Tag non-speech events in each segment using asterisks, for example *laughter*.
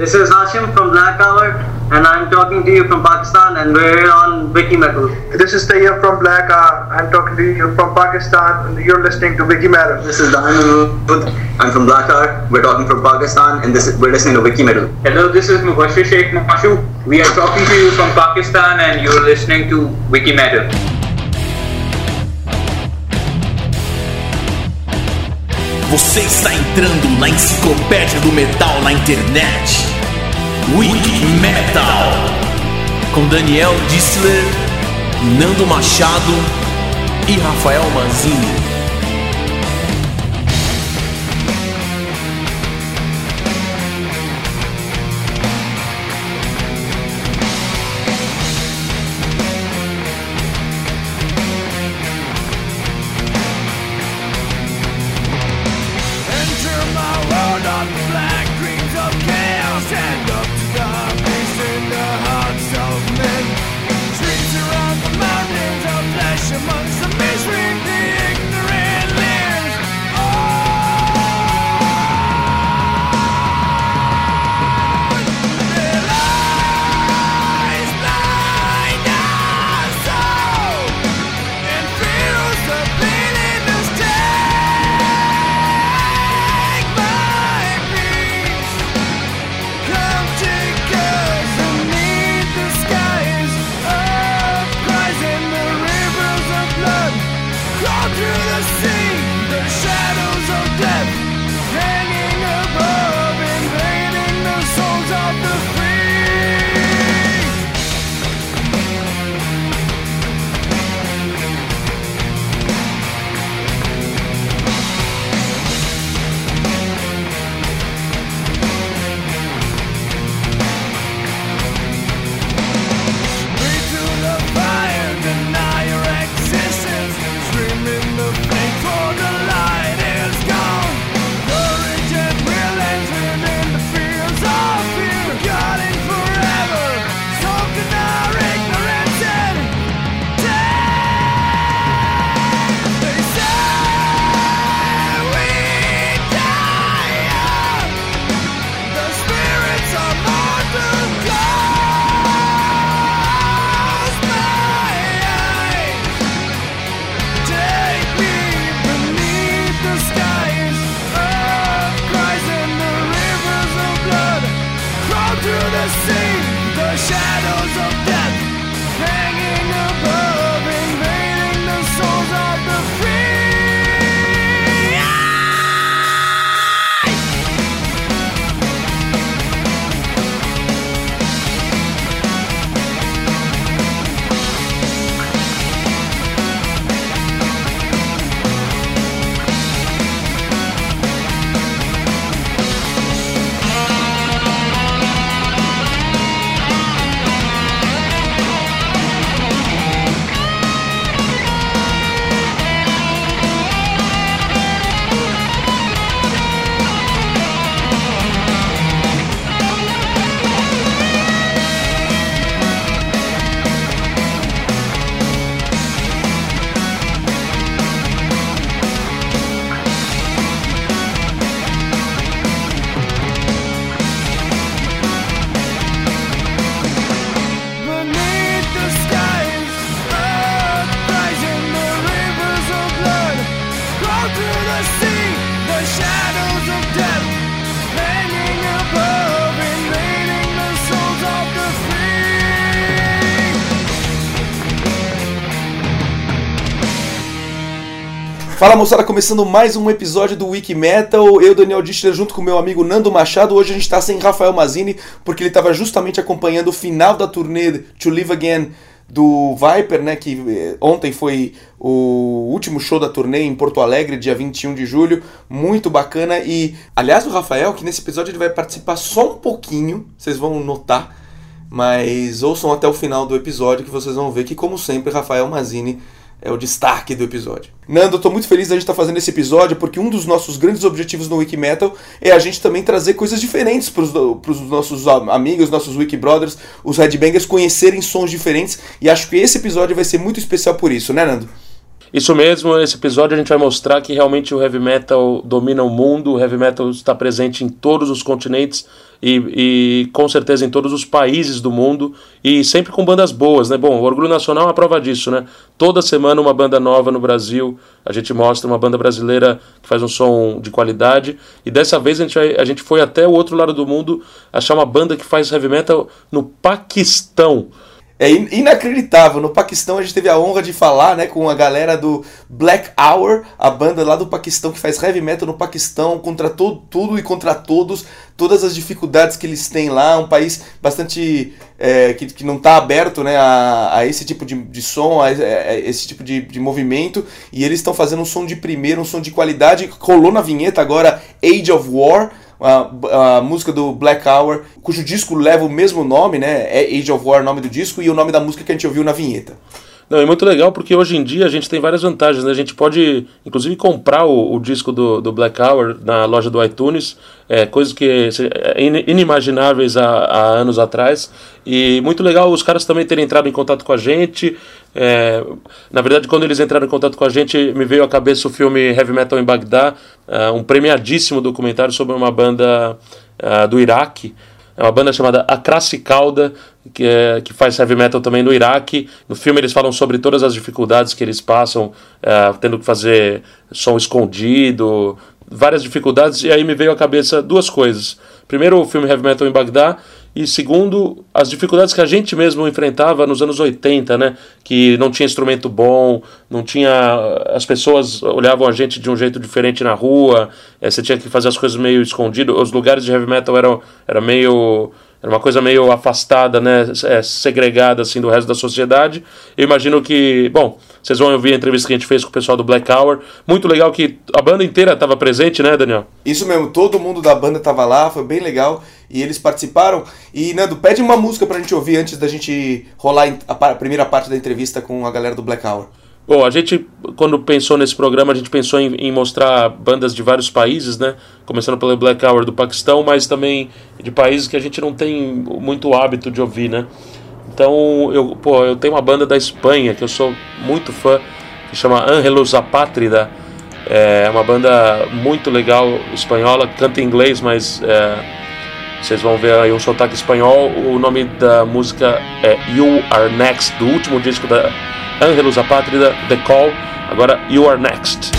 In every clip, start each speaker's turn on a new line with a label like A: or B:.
A: This is Hashim from Black Hour, and I'm talking to you from Pakistan, and we're on Wiki Metal.
B: This is Tayyab from Black Hour. I'm talking to you from Pakistan, and you're listening to Wiki Metal.
C: This is Diamond I'm from Black Hour. We're talking from Pakistan, and this is, we're listening to Wiki Metal.
D: Hello, this is Mubashir Sheikh Mashu. We are talking to you from Pakistan, and you're listening to Wiki Metal.
E: Você está entrando na enciclopédia do metal na internet. Wiki Metal. Com Daniel Dissler, Nando Machado e Rafael Manzini.
F: Fala moçada, começando mais um episódio do Wiki Metal. Eu, Daniel Dichter, junto com meu amigo Nando Machado. Hoje a gente está sem Rafael Mazini, porque ele estava justamente acompanhando o final da turnê To Live Again do Viper, né? Que eh, ontem foi o último show da turnê em Porto Alegre, dia 21 de julho. Muito bacana. E, aliás, o Rafael, que nesse episódio ele vai participar só um pouquinho, vocês vão notar. Mas ouçam até o final do episódio que vocês vão ver que, como sempre, Rafael Mazini é o destaque do episódio. Nando, eu tô muito feliz da gente estar tá fazendo esse episódio, porque um dos nossos grandes objetivos no Wiki Metal é a gente também trazer coisas diferentes para os nossos amigos, nossos Wiki Brothers, os Headbangers, conhecerem sons diferentes, e acho que esse episódio vai ser muito especial por isso, né, Nando?
G: Isso mesmo, nesse episódio a gente vai mostrar que realmente o heavy metal domina o mundo, o heavy metal está presente em todos os continentes e, e com certeza em todos os países do mundo e sempre com bandas boas, né? Bom, o Orgulho Nacional é a prova disso, né? Toda semana uma banda nova no Brasil, a gente mostra uma banda brasileira que faz um som de qualidade e dessa vez a gente, a gente foi até o outro lado do mundo achar uma banda que faz heavy metal no Paquistão.
F: É inacreditável. No Paquistão a gente teve a honra de falar né, com a galera do Black Hour, a banda lá do Paquistão que faz heavy metal no Paquistão, contra to tudo e contra todos, todas as dificuldades que eles têm lá, um país bastante. É, que, que não está aberto né, a, a, esse tipo de, de som, a, a esse tipo de, de movimento, e eles estão fazendo um som de primeiro, um som de qualidade. Rolou na vinheta agora Age of War a, a música do Black Hour, cujo disco leva o mesmo nome, né? É Age of War o nome do disco e o nome da música que a gente ouviu na vinheta.
G: Não, é muito legal porque hoje em dia a gente tem várias vantagens, né? A gente pode, inclusive, comprar o, o disco do, do Black Hour na loja do iTunes, é, coisas que é, inimagináveis há, há, anos atrás. E muito legal os caras também terem entrado em contato com a gente. É, na verdade, quando eles entraram em contato com a gente, me veio à cabeça o filme Heavy Metal em Bagdá, uh, um premiadíssimo documentário sobre uma banda uh, do Iraque. É uma banda chamada Akrasi Kauda, que, é, que faz heavy metal também no Iraque. No filme eles falam sobre todas as dificuldades que eles passam, é, tendo que fazer som escondido, várias dificuldades. E aí me veio à cabeça duas coisas. Primeiro, o filme Heavy Metal em Bagdá, e segundo, as dificuldades que a gente mesmo enfrentava nos anos 80, né? Que não tinha instrumento bom, não tinha. As pessoas olhavam a gente de um jeito diferente na rua, é, você tinha que fazer as coisas meio escondido. Os lugares de heavy metal eram era meio. Era uma coisa meio afastada, né? É, segregada assim do resto da sociedade. Eu imagino que. Bom, vocês vão ouvir a entrevista que a gente fez com o pessoal do Black Hour. Muito legal que a banda inteira estava presente, né, Daniel?
F: Isso mesmo, todo mundo da banda estava lá, foi bem legal e eles participaram. E Nando, pede uma música pra gente ouvir antes da gente rolar a primeira parte da entrevista com a galera do Black Hour.
G: Bom, a gente, quando pensou nesse programa, a gente pensou em, em, mostrar bandas de vários países, né? Começando pelo Black Hour do Paquistão, mas também de países que a gente não tem muito hábito de ouvir, né? Então, eu, pô, eu tenho uma banda da Espanha que eu sou muito fã, que chama Angelos Apátrida. É uma banda muito legal espanhola, canta em inglês, mas é, vocês vão ver aí um sotaque espanhol. O nome da música é You Are Next, do último disco da Angelus Apátrida, The Call. Agora You Are Next.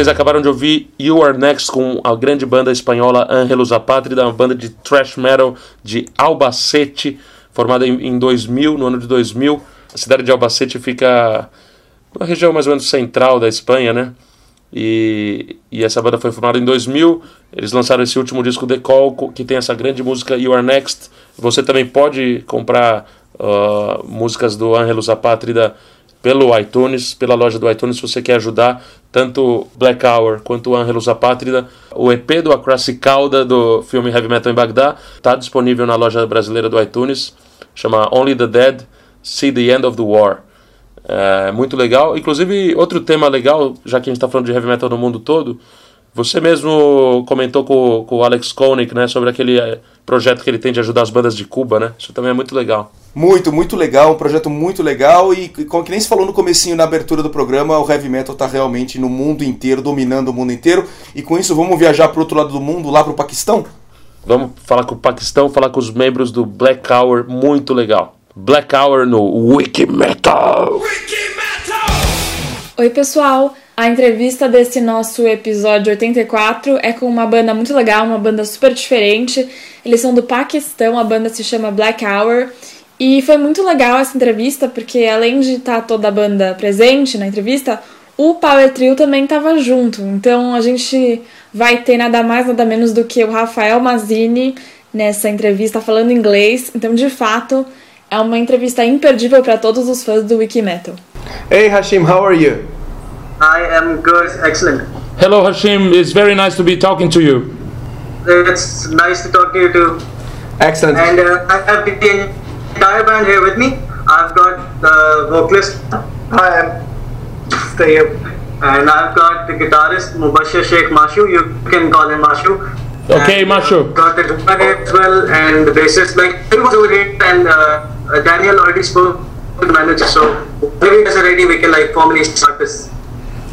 G: Vocês acabaram de ouvir You Are Next com a grande banda espanhola Angelus Apátrida, uma banda de thrash metal de Albacete, formada em, em 2000, no ano de 2000. A cidade de Albacete fica na região mais ou menos central da Espanha, né? E, e essa banda foi formada em 2000. Eles lançaram esse último disco The Call, que tem essa grande música You Are Next. Você também pode comprar uh, músicas do Angelus Apátrida pelo iTunes, pela loja do iTunes, se você quer ajudar tanto Black Hour quanto Angelus Apátrida. O EP do Across Cauda do filme Heavy Metal em Bagdá está disponível na loja brasileira do iTunes, chama Only the Dead See the End of the War. É muito legal. Inclusive, outro tema legal, já que a gente está falando de heavy metal no mundo todo, você mesmo comentou com, com o Alex Koenig né, sobre aquele é, projeto que ele tem de ajudar as bandas de Cuba, né? Isso também é muito legal.
F: Muito, muito legal, um projeto muito legal e como que nem se falou no comecinho na abertura do programa, o heavy metal está realmente no mundo inteiro, dominando o mundo inteiro. E com isso vamos viajar para outro lado do mundo, lá para o Paquistão?
G: Vamos falar com o Paquistão, falar com os membros do Black Hour, muito legal. Black Hour no Wiki Metal.
H: Oi, pessoal! A entrevista desse nosso episódio 84 é com uma banda muito legal, uma banda super diferente. Eles são do Paquistão, a banda se chama Black Hour. E foi muito legal essa entrevista, porque além de estar toda a banda presente na entrevista, o Power Trio também estava junto. Então a gente vai ter nada mais, nada menos do que o Rafael Mazzini nessa entrevista falando inglês. Então, de fato, é uma entrevista imperdível para todos os fãs do Wikimetal.
B: Hey Hashim, how are you?
A: I am good, excellent.
G: Hello Hashim, it's very nice to be talking to you.
A: It's nice to talk to you too.
B: Excellent.
A: And uh, I have the entire band here with me. I've got the vocalist
B: Hi, I'm stay here.
A: and I've got the guitarist Mubashir Sheikh Mashu. You can call him Mashu.
G: Okay,
A: And, uh,
G: Mashu.
A: Got the drummer here as well and the bassist. Like everyone's over here and uh, uh, Daniel already spoke to the manager. So maybe you guys are ready. We can like formally start this.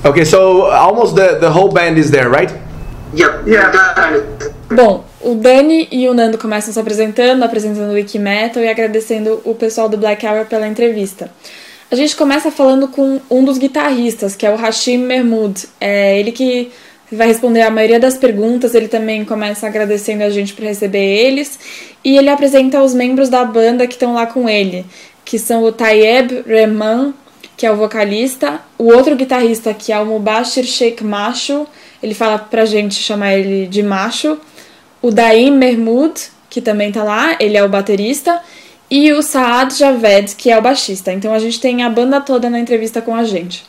B: Okay, so almost the, the whole band is there, right?
A: Yep.
B: Yeah.
H: Bom, o Dani e o Nando começam se apresentando, apresentando o Wikimetal e agradecendo o pessoal do Black Hour pela entrevista. A gente começa falando com um dos guitarristas, que é o Hashim Mahmoud. É ele que vai responder a maioria das perguntas, ele também começa agradecendo a gente por receber eles, e ele apresenta os membros da banda que estão lá com ele, que são o Tayeb Rehman, que é o vocalista, o outro guitarrista que é o Mubashir Sheikh Macho, ele fala pra gente chamar ele de Macho, o Daim Mahmoud, que também tá lá, ele é o baterista, e o Saad Javed, que é o baixista. Então a gente tem a banda toda na entrevista com a gente.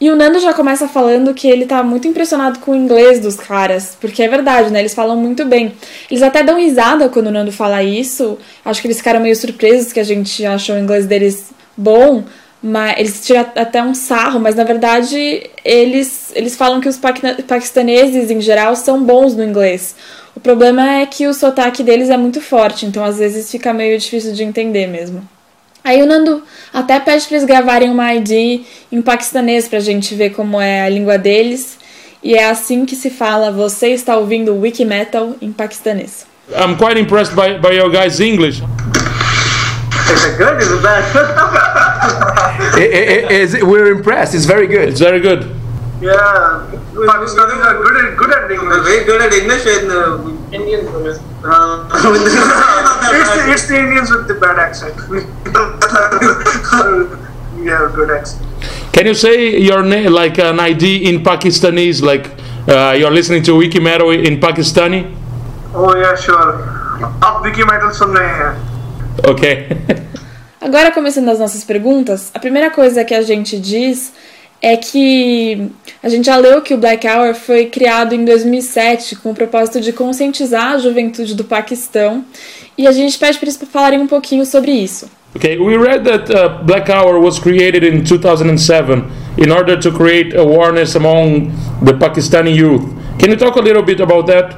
H: E o Nando já começa falando que ele tá muito impressionado com o inglês dos caras, porque é verdade, né? Eles falam muito bem. Eles até dão risada quando o Nando fala isso. Acho que eles ficaram meio surpresos que a gente achou o inglês deles bom, mas eles tiram até um sarro, mas na verdade eles, eles falam que os paquistaneses em geral são bons no inglês. O problema é que o sotaque deles é muito forte, então às vezes fica meio difícil de entender mesmo. Aí o Nando até pede pra eles gravarem uma ID em paquistanês pra gente ver como é a língua deles. E é assim que se fala, você está ouvindo Wikimetal em paquistanês.
G: I'm quite impressed by, by your guys' English.
A: Is it good? Is it bad? *laughs*
B: we're impressed. It's very good.
G: It's very good.
A: yeah. Pakistanis are good at, good at English. Very good at English and uh, Indians. Uh, *laughs*
B: It's the, it's the Indians with the bad accent. *laughs* we have a good accent.
G: Can you say your name, like an ID in Pakistanese, like uh, you're listening to Wiki Metal in Pakistani?
B: Oh yeah, sure. आप विकी मेटल सुन रहे हैं
G: Okay. *laughs*
H: Agora, começando as nossas perguntas, a primeira coisa que a gente diz é que a gente já leu que o Black Hour foi criado em 2007 com o propósito de conscientizar a juventude do Paquistão e a gente pede para eles falarem um pouquinho sobre isso.
G: Okay, we read that uh, Black Hour was created in 2007 in order to create awareness among the Pakistani youth. Can you talk a little bit about that?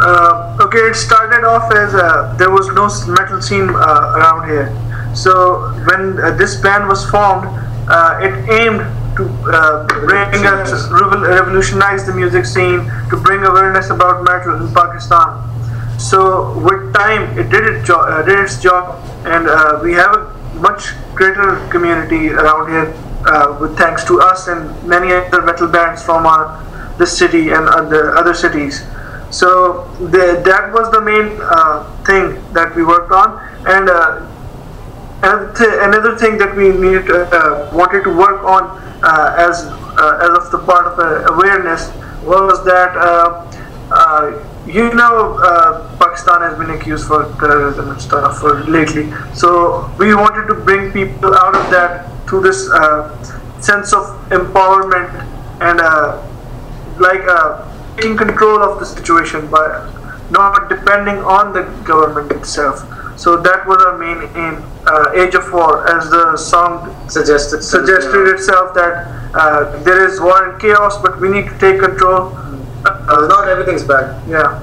B: Uh, okay, it started off as uh, there was no metal scene uh, around here. So when uh, this band was formed, uh, it aimed to uh, bring revolutionize the music scene, to bring awareness about metal in Pakistan. So with time, it did its job, uh, did its job, and uh, we have a much greater community around here uh, with thanks to us and many other metal bands from our this city and other other cities. So the, that was the main thing that we worked on, and and th- another thing that we needed uh, wanted to work on uh, as uh, as of the part of uh, awareness was that uh, uh, you know uh, Pakistan has been accused for terrorism and stuff for lately. So we wanted to bring people out of that through this uh, sense of empowerment and uh, like uh, taking control of the situation by not depending on the government itself. So that was our main aim. Uh, Age of War, as the song
A: Suggested.
B: suggested itself that uh, there is war and chaos, but we need to take control.
A: Uh, not everything's bad.
B: Yeah.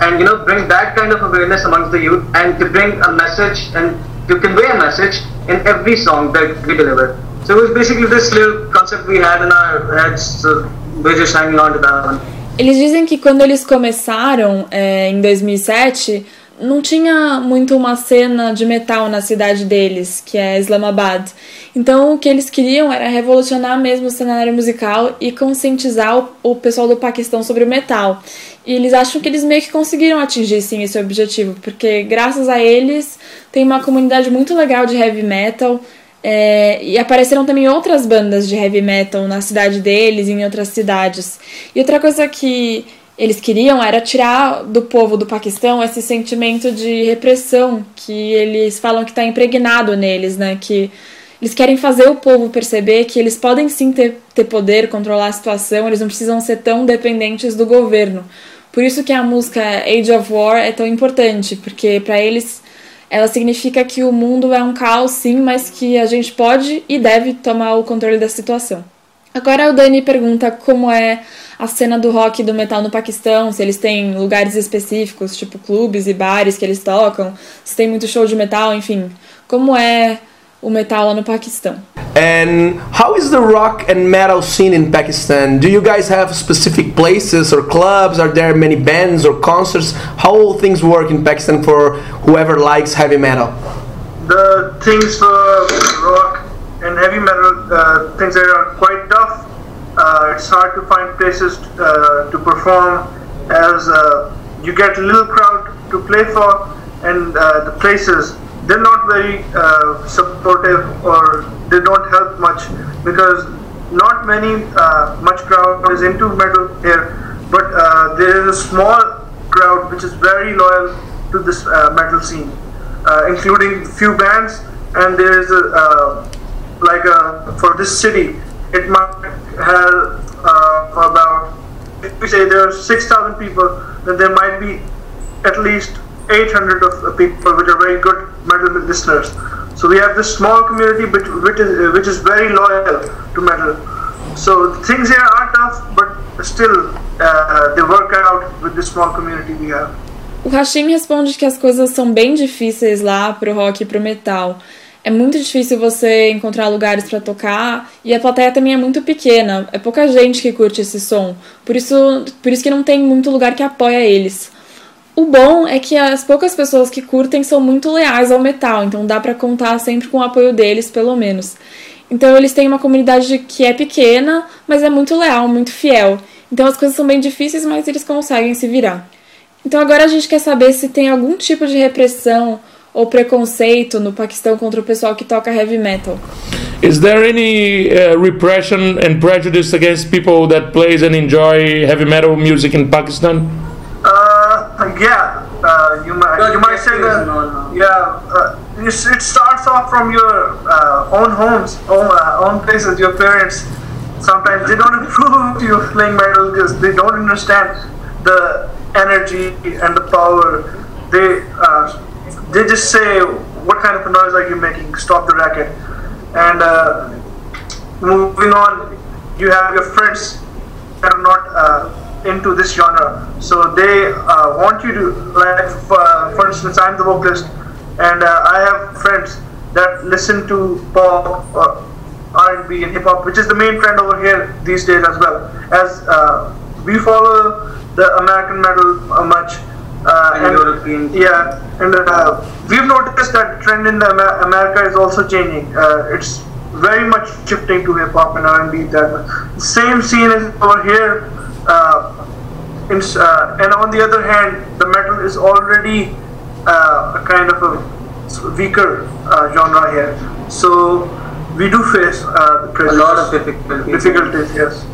A: and you know bring that kind of awareness amongst the youth and to bring a message and to convey a message in every song that we deliver. So it was basically this little concept we had in our heads. So we're just hanging on to that one.
H: Eles dizem que quando eles começaram é, em 2007, não tinha muito uma cena de metal na cidade deles, que é Islamabad. Então o que eles queriam era revolucionar mesmo o cenário musical e conscientizar o, pessoal do Paquistão sobre o metal. E eles acham que eles meio que conseguiram atingir sim esse objetivo, porque graças a eles tem uma comunidade muito legal de heavy metal. É, e apareceram também outras bandas de heavy metal na cidade deles e em outras cidades. E outra coisa que eles queriam era tirar do povo do Paquistão esse sentimento de repressão que eles falam que está impregnado neles, né? Que eles querem fazer o povo perceber que eles podem sim ter, ter poder, controlar a situação, eles não precisam ser tão dependentes do governo. Por isso que a música Age of War é tão importante, porque para eles ela significa que o mundo é um caos sim, mas que a gente pode e deve tomar o controle da situação. Agora o Dani pergunta como é a cena do rock e do metal no Paquistão, se eles têm lugares específicos, tipo clubes e bares que eles tocam, se tem muito show de metal, enfim. Como é o metal lá no Paquistão?
I: And how is the rock and metal scene in Pakistan? Do you guys have specific places or clubs? Are there many bands or concerts? How will things work in Pakistan for whoever likes heavy metal?
B: The things for rock and heavy metal uh, things are quite tough. Uh, it's hard to find places uh, to perform as uh, you get little crowd to play for, and uh, the places they're not very uh, supportive or they don't help much because not many much crowd is into metal here, but there is a small crowd which is very loyal to this metal scene, including few bands, and there is a like a, for this city, it might have uh, about if we say there are six thousand people, then there might be at least 800 of people which are very good metal listeners. So we have this small community which, which is which is very loyal to metal. So things here are tough, but still uh, they work out with the small community we have.
H: O Rashim responde que as coisas são bem difíceis lá pro rock e pro metal. É muito difícil você encontrar lugares para tocar e a plateia também é muito pequena. É pouca gente que curte esse som. Por isso, por isso que não tem muito lugar que apoia eles. O bom é que as poucas pessoas que curtem são muito leais ao metal, então dá para contar sempre com o apoio deles, pelo menos. Então eles têm uma comunidade que é pequena, mas é muito leal, muito fiel. Então as coisas são bem difíceis, mas eles conseguem se virar. Então agora a gente quer saber se tem algum tipo de repressão ou preconceito no Paquistão contra o pessoal que toca heavy metal.
G: Is there any uh, repression and prejudice against people that plays and enjoy heavy metal music in Pakistan?
B: Uh, yeah, uh, you might you might say that. Yeah, uh, it starts off from your uh, own homes, own, uh, own places, your parents. Sometimes they don't *laughs* approve of you playing metal because they don't understand the energy and the power. They uh, they just say, "What kind of noise are you making? Stop the racket!" And uh, moving on, you have your friends that are not uh, into this genre. So they uh, want you to, like, for, instance, I'm the vocalist, and uh, I have friends that listen to pop, uh, R&B, and hip hop, which is the main trend over here these days as well. As uh, we follow the American metal much. Uh,
A: And European.
B: Yeah, and uh, we've noticed that trend in the Amer- America is also changing. Uh, it's very much shifting to hip hop and R&B. That same scene is over here. Uh, in, uh, and on the other hand, the metal is already uh, a kind of a weaker uh, genre here. So we do face uh,
A: A lot of difficulties.
B: difficulties. Yes.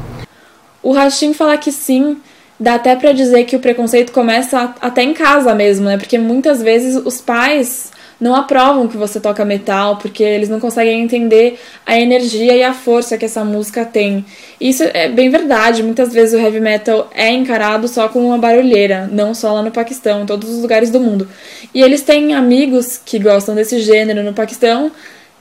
H: O Rashim fala que sim, dá até pra dizer que o preconceito começa até em casa mesmo, né? Porque muitas vezes os pais não aprovam que você toca metal, porque eles não conseguem entender a energia e a força que essa música tem. Isso é bem verdade, muitas vezes o heavy metal é encarado só como uma barulheira, não só lá no Paquistão, em todos os lugares do mundo. E eles têm amigos que gostam desse gênero no Paquistão,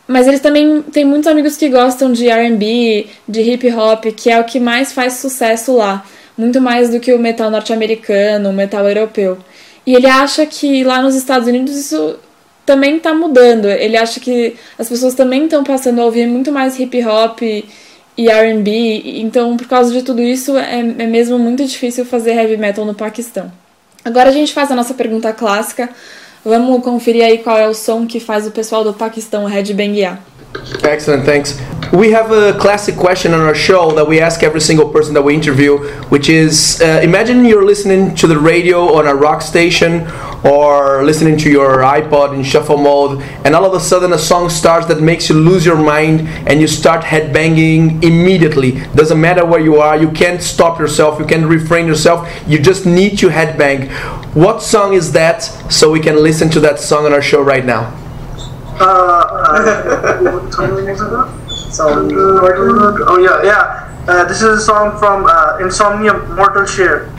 H: mas eles também têm muitos amigos que gostam de R&B, de hip hop, que é o que mais faz sucesso lá, muito mais do que o metal norte-americano, o metal europeu. E ele acha que lá nos Estados Unidos isso também tá mudando. Ele acha que as pessoas também estão passando a ouvir muito mais hip hop e R&B, então por causa de tudo isso é, é mesmo muito difícil fazer heavy metal no Paquistão. Agora a gente faz a nossa pergunta clássica. Vamos conferir aí qual é o som que faz o pessoal do Paquistão headbanguear.
I: Excellent, thanks. We have a classic question on our show that we ask every single person that we interview, which is uh, imagine you're listening to the radio on a rock station or listening to your iPod in shuffle mode, and all of a sudden a song starts that makes you lose your mind and you start headbanging immediately. Doesn't matter where you are, you can't stop yourself, you can't refrain yourself, you just need to headbang. What song is that so we can listen to that song on our show right now?
B: Uh, uh, what was it? Oh yeah, yeah. Uh, this is a song from uh, Insomnia Mortal Share.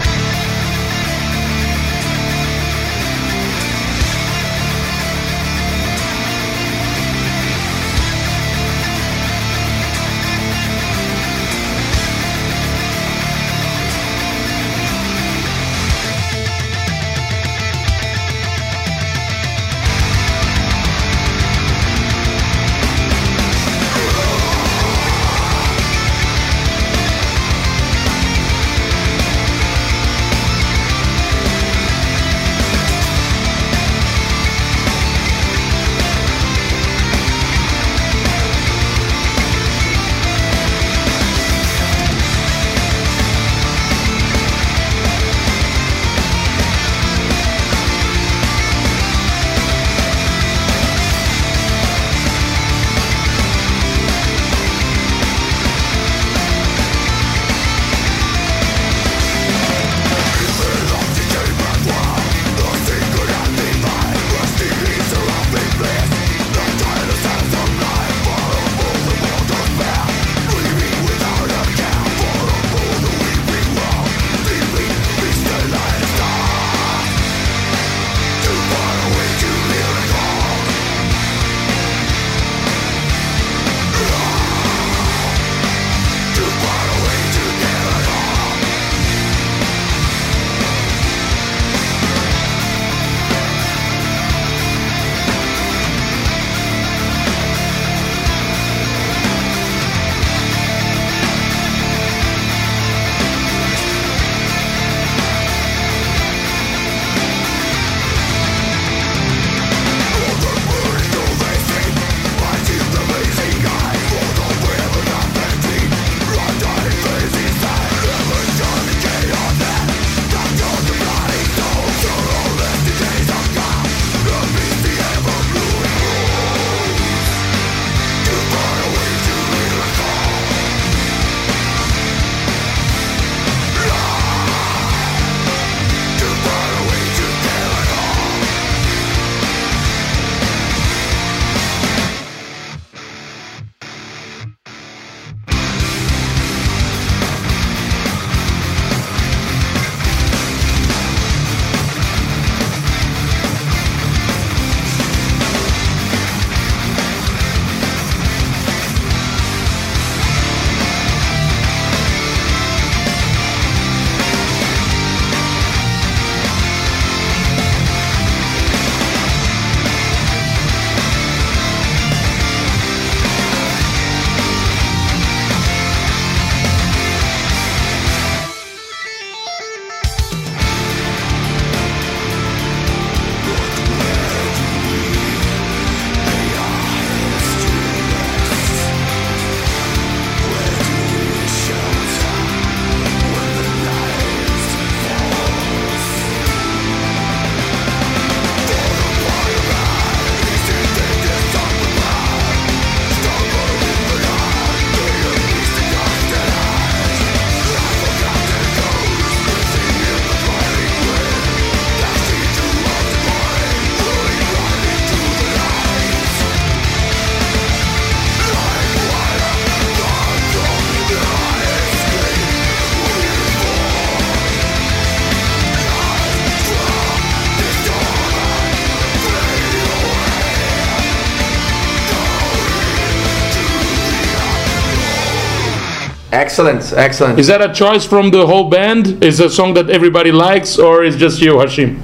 I: Excellent, excellent.
G: Is that a choice from the whole band? Is a song that everybody likes, or is just you, Hashim?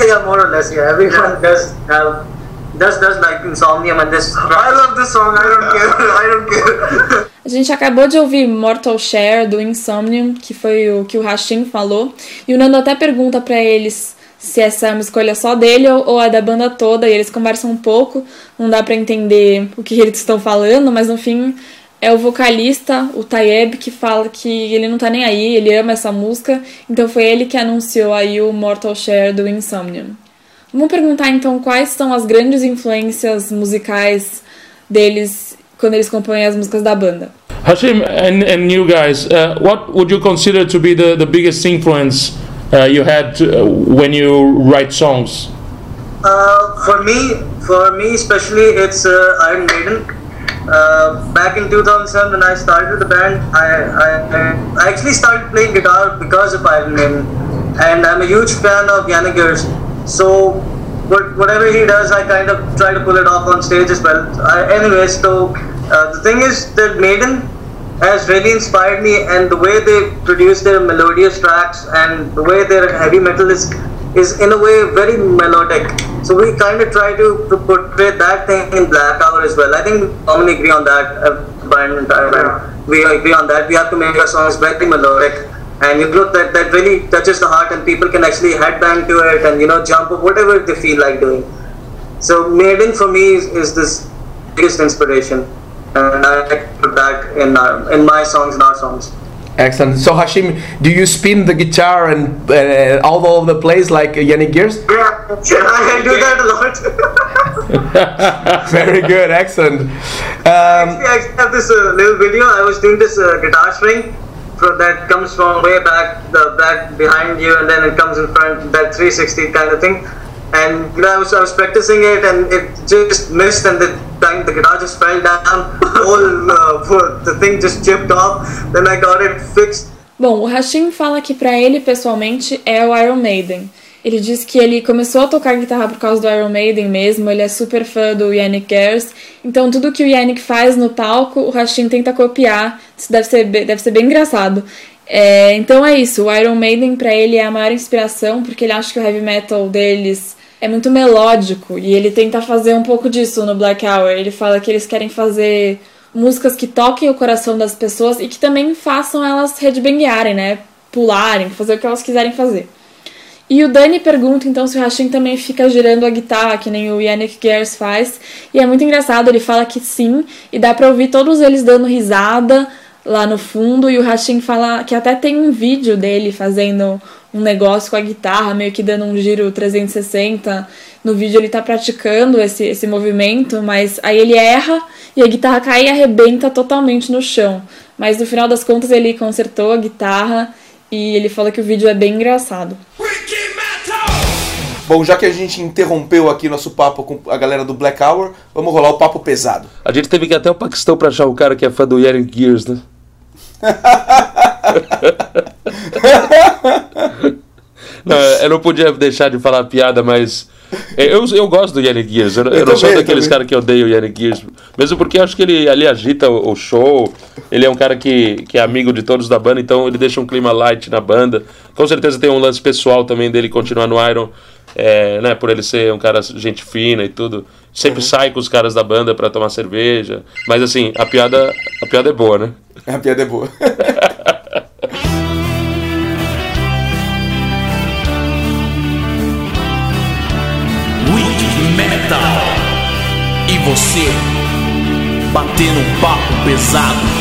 A: Yeah, more or less. Yeah, everyone does have does does like Insomnium and this.
B: I love this song. I don't care. *laughs* I don't care.
H: A gente acabou de ouvir Mortal Share do Insomnium, que foi o que o Hashim falou, e o Nando até pergunta pra eles se essa é uma escolha só dele ou, ou é da banda toda, e eles conversam um pouco, não dá pra entender o que eles estão falando, mas no fim é o vocalista, o Tayeb, que fala que ele não tá nem aí, ele ama essa música, então foi ele que anunciou aí o Mortal Share do Insomnium. Vamos perguntar então quais são as grandes influências musicais deles quando eles compõem as músicas da banda.
G: Hashim and, and you guys, uh, what would you consider to be the, the biggest influence uh, you had to, uh, when you write songs?
A: Uh, for me, for me especially, it's uh, Iron Maiden. Uh, back in 2007 when I started the band, I, I, I actually started playing guitar because of Iron Maiden, and I'm a huge fan of Yannick Gers. So what, whatever he does, I kind of try to pull it off on stage as well. I, anyways, so uh, the thing is that Maiden has really inspired me, and the way they produce their melodious tracks and the way their heavy metal is is in a way very melodic. So we kind of try to, to portray that thing in Black Hour as well. I think we commonly agree on that. Uh, Brian and I,
B: Yeah.
A: we agree on that. We have to make our songs very melodic. And you know that that really touches the heart, and people can actually headbang to it, and you know jump up, whatever they feel like doing. So Maiden for me is, is this biggest inspiration, and I put that in our, in my songs and our songs.
I: Excellent. So Hashim, do you spin the guitar and uh, all over the place like Yannick Gears?
A: Yeah, I can do that a lot. *laughs*
I: Very good, excellent. Um,
A: Actually, I have this uh, little video. I was doing this uh, guitar string from, that comes from way back, the back behind you, and then it comes in front. That 360 kind of thing. And I was I was practicing it, and it just missed, and the time the guitar just fell down. *laughs* Whole uh, the thing just chipped off. Then I got it fixed.
H: Bom, o Hashim fala que pra ele, pessoalmente, é o Iron Maiden. Ele diz que ele começou a tocar guitarra por causa do Iron Maiden mesmo, ele é super fã do Yannick Gers, então tudo que o Yannick faz no palco, o Hashim tenta copiar, isso deve ser, deve ser bem engraçado. É, então é isso, o Iron Maiden pra ele é a maior inspiração, porque ele acha que o heavy metal deles é muito melódico, e ele tenta fazer um pouco disso no Black Hour, ele fala que eles querem fazer músicas que toquem o coração das pessoas e que também façam elas headbanguearem, né? Pularem, fazer o que elas quiserem fazer. E o Dani pergunta então se o Hashim também fica girando a guitarra, que nem o Yannick Gers faz. E é muito engraçado, ele fala que sim, e dá pra ouvir todos eles dando risada lá no fundo. E o Hashim fala que até tem um vídeo dele fazendo um negócio com a guitarra, meio que dando um giro 360. No vídeo ele tá praticando esse, esse movimento, mas aí ele erra e a guitarra cai e arrebenta totalmente no chão. Mas no final das contas ele consertou a guitarra e ele fala que o vídeo é bem engraçado.
F: Bom, já que a gente interrompeu aqui nosso papo com a galera do Black Hour, vamos rolar o papo pesado.
G: A gente teve que ir até o Paquistão pra achar o cara que é fã do Yannick Gears, né? *laughs* não, eu não podia deixar de falar a piada, mas. Eu, eu gosto do Yannick Gears. Eu, eu não sou daqueles caras que odeiam o Yannick Gears. Mesmo porque eu acho que ele ali agita o, o show. Ele é um cara que, que é amigo de todos da banda, então ele deixa um clima light na banda. Com certeza tem um lance pessoal também dele continuar no Iron. é, né, por ele ser um cara gente fina e tudo. Sempre sai com os caras da banda pra tomar cerveja. Mas assim, a piada, a piada é boa, né?
F: A piada é boa. *laughs*
E: E você, batendo um papo pesado.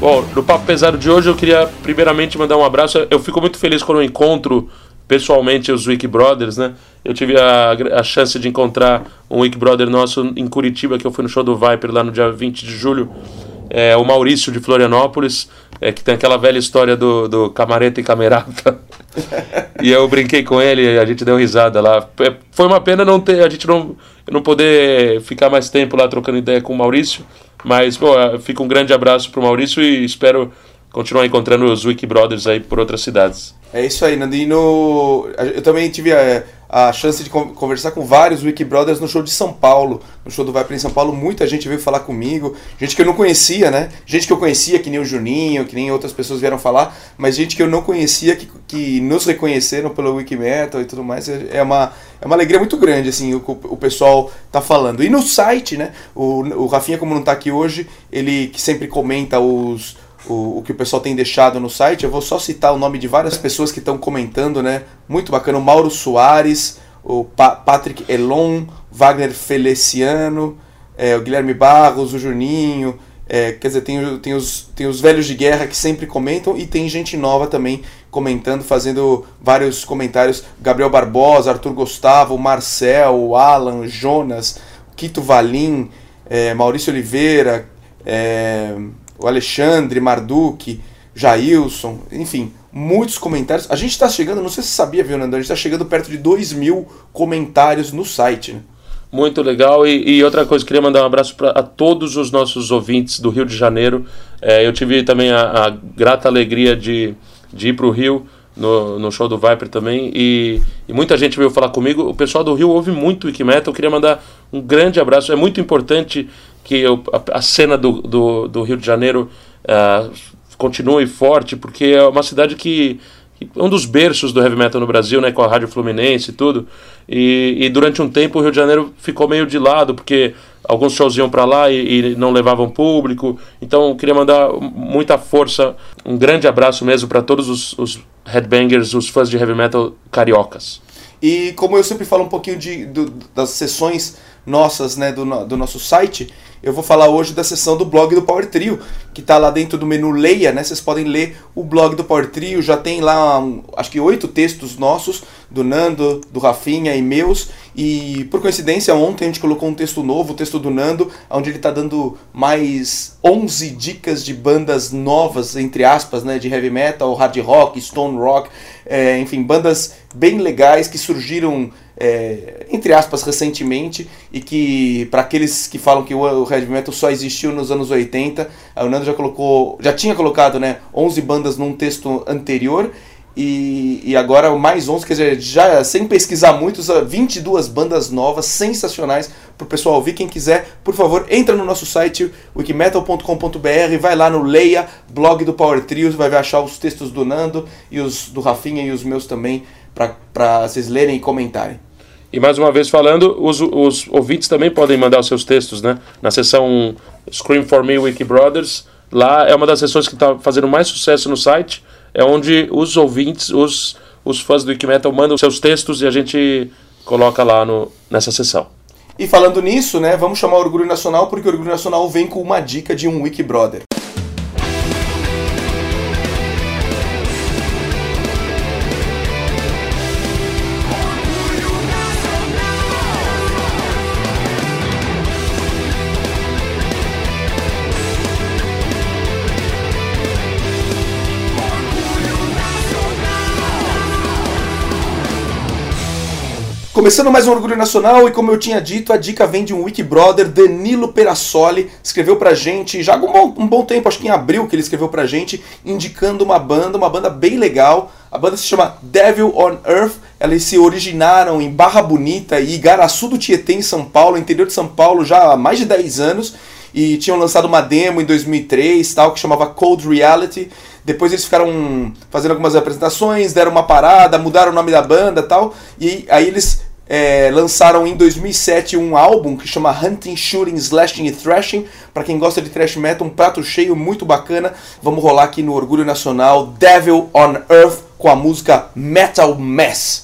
G: Bom, no Papo Pesado de hoje eu queria primeiramente mandar um abraço. Eu fico muito feliz quando eu encontro pessoalmente os Wiki Brothers, né? Eu tive a, a chance de encontrar um Wiki Brother nosso em Curitiba, que eu fui no show do Viper lá no dia 20 de julho. É, o Maurício de Florianópolis, é, que tem aquela velha história do, do camareta e camerata. *laughs* e eu brinquei com ele a gente deu risada lá. É, Foi uma pena não ter, a gente não, não poder ficar mais tempo lá trocando ideia com o Maurício. Mas, pô, fica um grande abraço pro Maurício e espero continuar encontrando os Wiki Brothers aí por outras cidades.
F: É isso aí, Nandinho. Eu também tive a, a chance de con- conversar com vários Wiki Brothers no show de São Paulo, no show do Viper em São Paulo. Muita gente veio falar comigo, gente que eu não conhecia, né? Gente que eu conhecia, que nem o Juninho, que nem outras pessoas vieram falar, mas gente que eu não conhecia, que, que nos reconheceram pelo Wiki Metal e tudo mais. É uma, é uma alegria muito grande, assim, o, que o pessoal tá falando. E no site, né? O, o Rafinha, como não tá aqui hoje, ele que sempre comenta os o, o que o pessoal tem deixado no site. Eu vou só citar o nome de várias pessoas que estão comentando, né? Muito bacana. O Mauro Soares, o Pa- Patrick Elon, Wagner Feliciano, é, o Guilherme Barros, o Juninho. é, quer dizer, tem, tem, os, tem os velhos de guerra que sempre comentam e tem gente nova também comentando, fazendo vários comentários. Gabriel Barbosa, Arthur Gustavo, Marcel, Alan, Jonas, Quito Valim, é, Maurício Oliveira, é, o Alexandre, Marduk, Jailson, enfim, muitos comentários. A gente está chegando, não sei se você sabia, viu, Nandão? A gente está chegando perto de 2 mil comentários no site, né?
G: Muito legal. E, e outra coisa, queria mandar um abraço para todos os nossos ouvintes do Rio de Janeiro. É, eu tive também a, a grata alegria de, de ir para o Rio no, no show do Viper também. E, e muita gente veio falar comigo. O pessoal do Rio ouve muito Wikimetal. Eu queria mandar um grande abraço. É muito importante que eu, a, a cena do, do, do Rio de Janeiro ah, continue forte, porque é uma cidade que que é um dos berços do heavy metal no Brasil, né, com a Rádio Fluminense e tudo. E, e durante um tempo o Rio de Janeiro ficou meio de lado, porque alguns shows iam para lá e, e não levavam público. Então eu queria mandar muita força, um grande abraço mesmo para todos os, os headbangers, os fãs de heavy metal cariocas.
F: E como eu sempre falo um pouquinho de, do- das sessões nossas, né, do, do nosso site, eu vou falar hoje da sessão do blog do Power Trio, que está lá dentro do menu Leia, né? Vocês podem ler o blog do Power Trio, já tem lá, um, acho que oito textos nossos, do Nando, do Rafinha e meus. E por coincidência, ontem a gente colocou um texto novo, o texto do Nando, onde ele está dando mais 11 dicas de bandas novas, entre aspas, né? De heavy metal, hard rock, stone rock, é, enfim, bandas bem legais que surgiram é, entre aspas, recentemente, e que, para aqueles que falam que o o heavy metal só existiu nos anos 80, a Nando já colocou, já tinha colocado, né, 11 bandas num texto anterior, e, e agora mais 11, quer dizer, já sem pesquisar muito, só 22 bandas novas, sensacionais, pro pessoal ouvir. Quem quiser, por favor, entra no nosso site, wikimetal.com.br, vai lá no Leia, blog do Power Trios, vai achar os textos do Nando, e os do Rafinha e os meus também, para vocês lerem e comentarem.
G: E mais uma vez falando, os, os ouvintes também podem mandar os seus textos, né? Na seção Scream for Me Wiki Brothers. Lá é uma das sessões que está fazendo mais sucesso no site. É onde os ouvintes, os, os fãs do Wikimetal mandam seus textos e a gente coloca lá no, nessa sessão.
F: E falando nisso, né, vamos chamar o Orgulho Nacional, porque o Orgulho Nacional vem com uma dica de um Wiki Brother. Começando mais um Orgulho Nacional, e como eu tinha dito, a dica vem de um Wiki Brother, Danilo Perassoli, escreveu pra gente, já há um bom, um bom tempo, acho que em abril que ele escreveu pra gente, indicando uma banda, uma banda bem legal. A banda se chama Devil on Earth, eles se originaram em Barra Bonita e Igaraçu do Tietê, em São Paulo, interior de São Paulo, já há mais de 10 anos, e tinham lançado uma demo em 2003, tal, que chamava Cold Reality. Depois eles ficaram fazendo algumas apresentações, deram uma parada, mudaram o nome da banda tal. E aí eles é, lançaram em 2007 um álbum que chama Hunting, Shooting, Slashing e Thrashing. Para quem gosta de thrash metal, um prato cheio muito bacana. Vamos rolar aqui no Orgulho Nacional Devil on Earth com a música Metal Mess.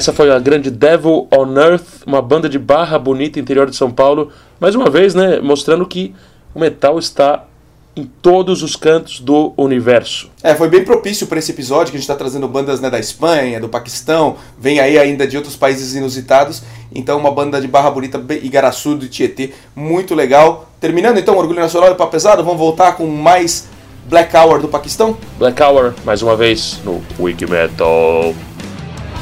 G: Essa foi a grande Devil on Earth, uma banda de barra bonita interior de São Paulo. Mais uma vez, né, mostrando que o metal está em todos os cantos do universo.
F: É, foi bem propício para esse episódio que a gente está trazendo bandas né, da Espanha, do Paquistão, vem aí ainda de outros países inusitados. Então, uma banda de Barra Bonita, Igaraçu do Tietê, muito legal. Terminando então o Orgulho Nacional e Pá Pesado, vamos voltar com mais Black Hour do Paquistão?
G: Black Hour, mais uma vez, no Wiki Metal.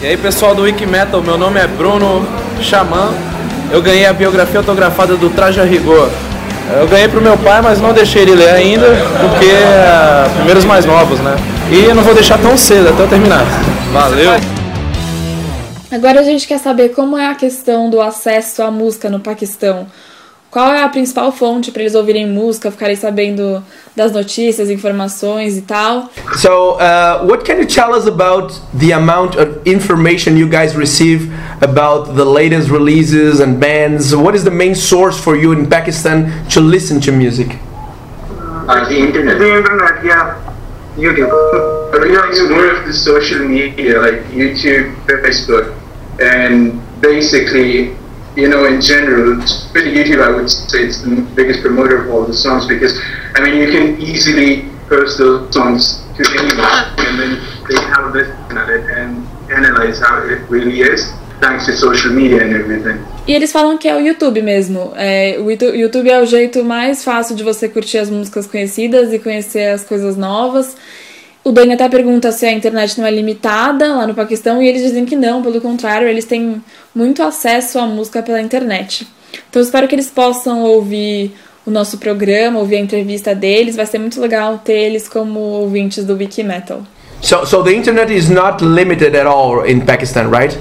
J: E aí, pessoal do Wiki Metal, meu nome é Bruno Xamã. Eu ganhei a biografia autografada do Traje a Rigor. Eu ganhei pro meu pai, mas não deixei ele ler ainda, porque é primeiros mais novos, né? E eu não vou deixar tão cedo até eu terminar. Valeu!
H: Agora a gente quer saber como é a questão do acesso à música no Paquistão. Qual é a principal fonte para eles ouvirem música, ficarem sabendo das notícias, informações e tal?
I: So, uh, what can you tell us about the amount of information you guys receive about the latest releases and bands? What is the main source for you in Pakistan to listen to music?
C: Uh, the internet.
B: The internet, yeah.
A: YouTube. *laughs*
K: Yeah, it's more of the social media like YouTube, Facebook, and basically, you know, in general, YouTube, I would say it's the biggest promoter of all the songs because, I mean, you can easily post those songs to anyone, and then they have a listen at it and analyze how it really is, thanks to social media and everything.
H: E eles falam que é o YouTube mesmo. É, o YouTube é o jeito mais fácil de você curtir as músicas conhecidas e conhecer as coisas novas. O Dani até pergunta se a internet não é limitada lá no Paquistão e eles dizem que não, pelo contrário, eles têm muito acesso à música pela internet. Então eu espero que eles possam ouvir o nosso programa, ouvir a entrevista deles. Vai ser muito legal ter eles como ouvintes do Wiki Metal.
I: So, so the internet is not limited at all in Pakistan, right?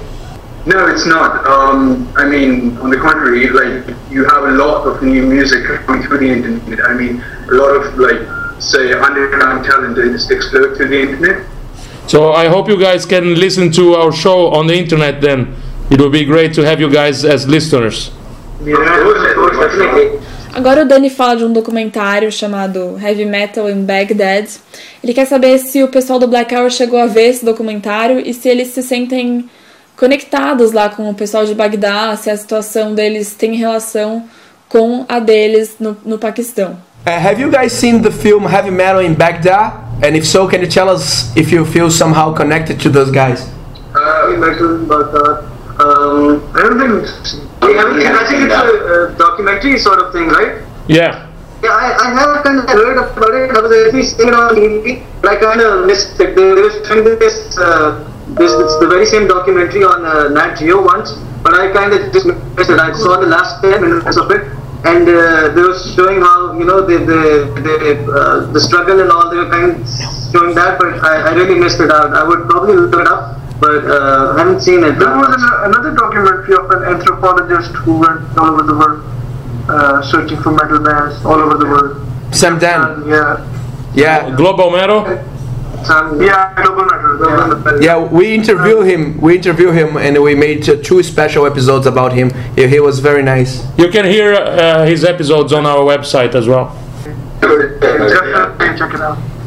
K: No, it's not. Um, I mean, on the contrary, like you have a lot of new music coming through the internet. I mean, a lot of like, say, underground talent is explode through the internet.
G: So I hope you guys can listen to our show on the internet then. It will be great to have you guys as listeners.
H: Agora o Dani fala de um documentário chamado Heavy Metal in Baghdad. Ele quer saber se o pessoal do Black Hour chegou a ver esse documentário e se eles se sentem conectados lá com o pessoal de Bagdá, se a situação deles tem relação com a deles no, no Paquistão.
I: Uh, have you guys seen the film Heavy Metal in Baghdad? And if so, can you tell us if you feel somehow connected to those guys?
A: Uh, metal, but uh, um, I don't think. I haven't seen. I think it's a, a documentary sort of thing, right?
G: Yeah.
A: Yeah, I, I have kind of heard about it. I was actually seeing it on TV, but I kind of missed it. They, they were showing this, uh, this, it's the very same documentary on uh, Nat Geo once, but I kind of just missed it. I saw the last 10 minutes of it, and uh, they were showing how, you know, the, the, the, uh, the struggle and all, they were kind of showing that, but I, I really missed it out. I would probably look it up, but uh, I haven't seen it.
B: There was an, another documentary of an anthropologist who went all over the world uh, searching for metal bands all over the world.
I: Sam Dan.
B: And yeah,
I: Yeah.
G: Global Metal.
B: Yeah,
I: we interview him. We interview him, and we made uh, two special episodes about him. He, he was very nice.
G: You can hear uh, his episodes on our website as well.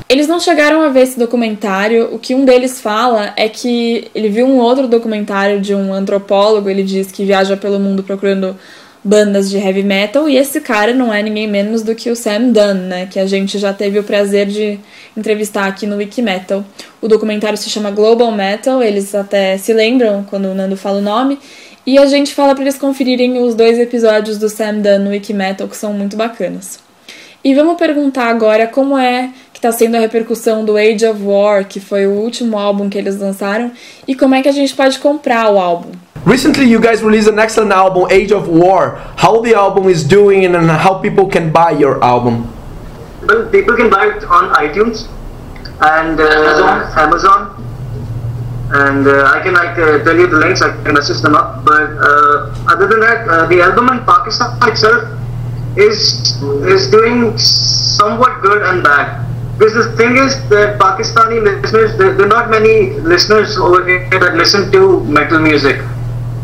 H: Eles não chegaram a ver esse documentário. O que um deles fala é que ele viu um outro documentário de um antropólogo. Ele diz que viaja pelo mundo procurando bandas de heavy metal. E esse cara não é ninguém menos do que o Sam Dunn, né? Que a gente já teve o prazer de entrevistar aqui no Wiki Metal. O documentário se chama Global Metal. Eles até se lembram quando o Nando fala o nome. E a gente fala para eles conferirem os dois episódios do Sam Dunn no Wiki Metal, que são muito bacanas. E vamos perguntar agora como é que está sendo a repercussão do Age of War, que foi o último álbum que eles lançaram, e como é que a gente pode comprar o álbum.
I: Recently, you guys released an excellent album, Age of War. How the album is doing, and how people can buy your album?
A: Well, people can buy it on iTunes and uh, Amazon. And uh, I can like uh, tell you the links. I can message them up. But uh, other than that, uh, the album in Pakistan itself is is doing somewhat good and bad. Because the thing is that Pakistani listeners, there, there are not many listeners over here that listen to metal music.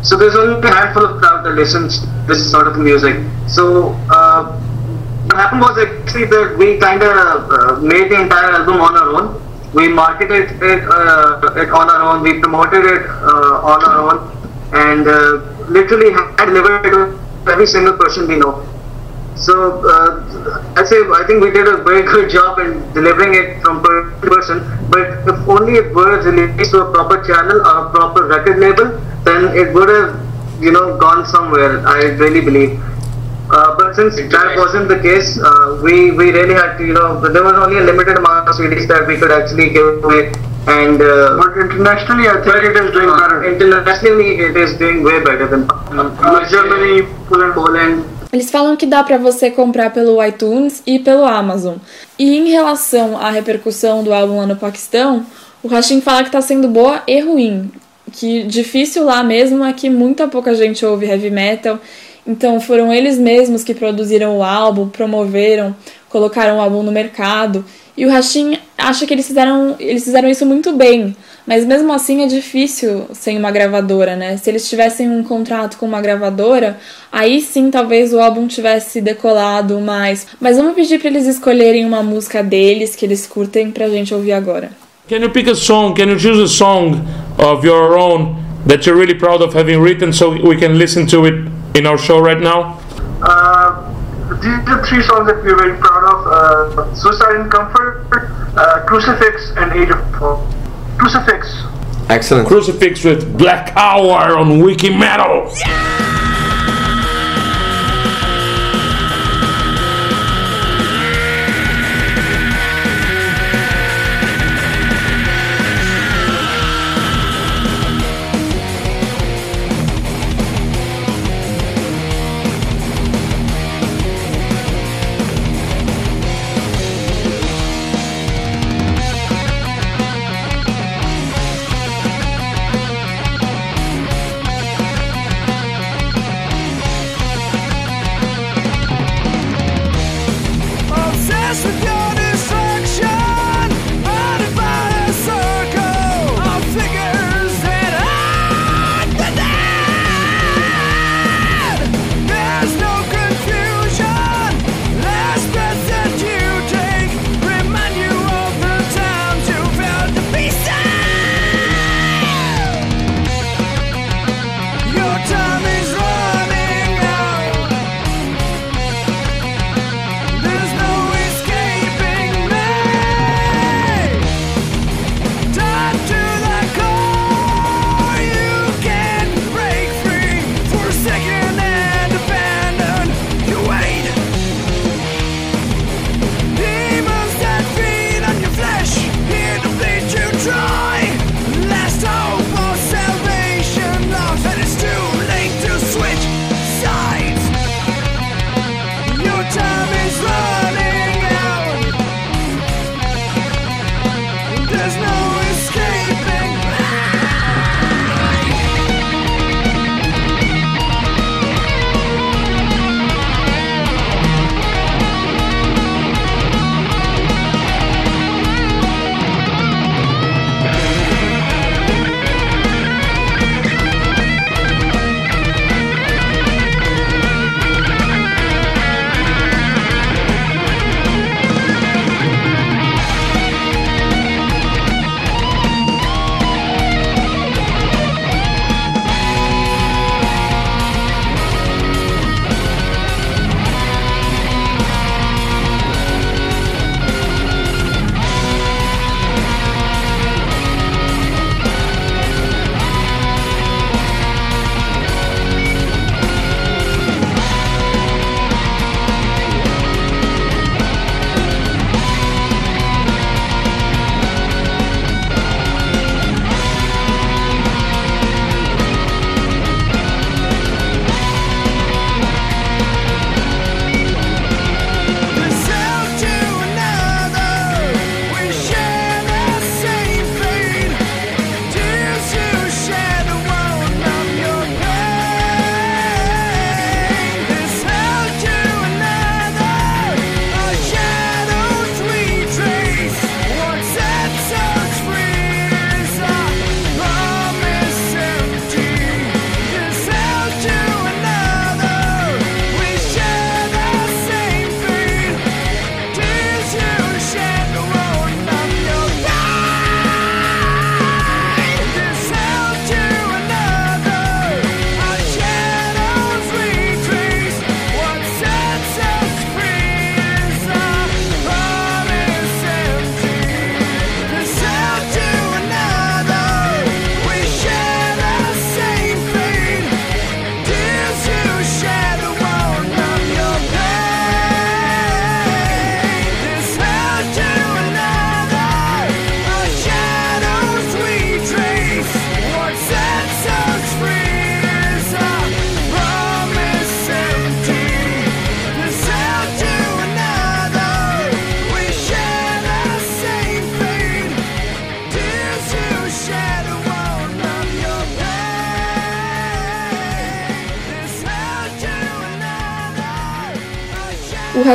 A: So there's only a handful of crowd that listens this sort of music. So uh, what happened was actually that we kind of uh, made the entire album on our own. we marketed it, uh, it on our own, we promoted it uh, on our own, and uh, literally had delivered it to every single person we know. So uh, I say I think we did a very good job in delivering it from person to person. But if only it were released to a proper channel or a proper record label, then it would have you know gone somewhere. I really believe. Uh, but since that wasn't the case, uh, we we really had to you know there was only a limited amount of CDs that we could actually give away. And uh,
B: But internationally, I think it is doing better.
A: internationally, it is doing way better than
B: Germany, Poland,
A: Poland,
H: Eles falam que dá pra você comprar pelo iTunes e pelo Amazon. E em relação à repercussão do álbum lá no Paquistão, o Rashim fala que tá sendo boa e ruim. Que difícil lá mesmo é que muita pouca gente ouve heavy metal. Então foram eles mesmos que produziram o álbum, promoveram, colocaram o álbum no mercado. E o Rashim acha que eles fizeram, eles fizeram isso muito bem. Mas mesmo assim é difícil sem uma gravadora, né? Se eles tivessem um contrato com uma gravadora, aí sim talvez o álbum tivesse decolado mais. Mas vamos pedir para eles escolherem uma música deles que eles curtem pra gente ouvir agora.
G: Can you pick a song? Can you choose a song of your own that you're really proud of having written so we can listen to it in our show right now?
B: Uh, these are three songs that we're very proud of: uh, "Suicide and Comfort," uh, "Crucifix," and "Age of Fall." Crucifix.
I: Excellent.
G: Crucifix with Black Hour on Wiki Metal.
L: Thank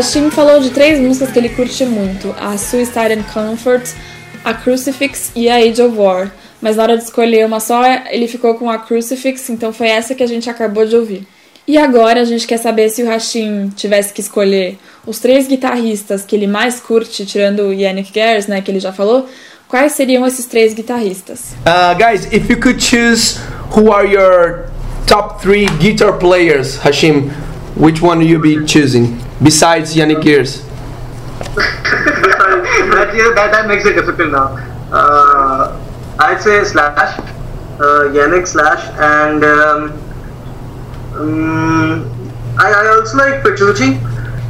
H: Hashim falou de três músicas que ele curte muito: a Suicide and Comfort, a Crucifix e a Age of War. Mas na hora de escolher uma só, ele ficou com a Crucifix, então foi essa que a gente acabou de ouvir. E agora a gente quer saber se o Hashim tivesse que escolher os três guitarristas que ele mais curte, tirando o Yannick Gers, né, que ele já falou, quais seriam esses três guitarristas?
I: Uh, guys, if you could choose who are your top three guitar players, Hashim, which one will you be choosing besides Yannick Gers?
A: that, that, that makes it difficult now. Uh, I'd say Slash, uh, Yannick Slash, and um, um, I, I also like Petrucci.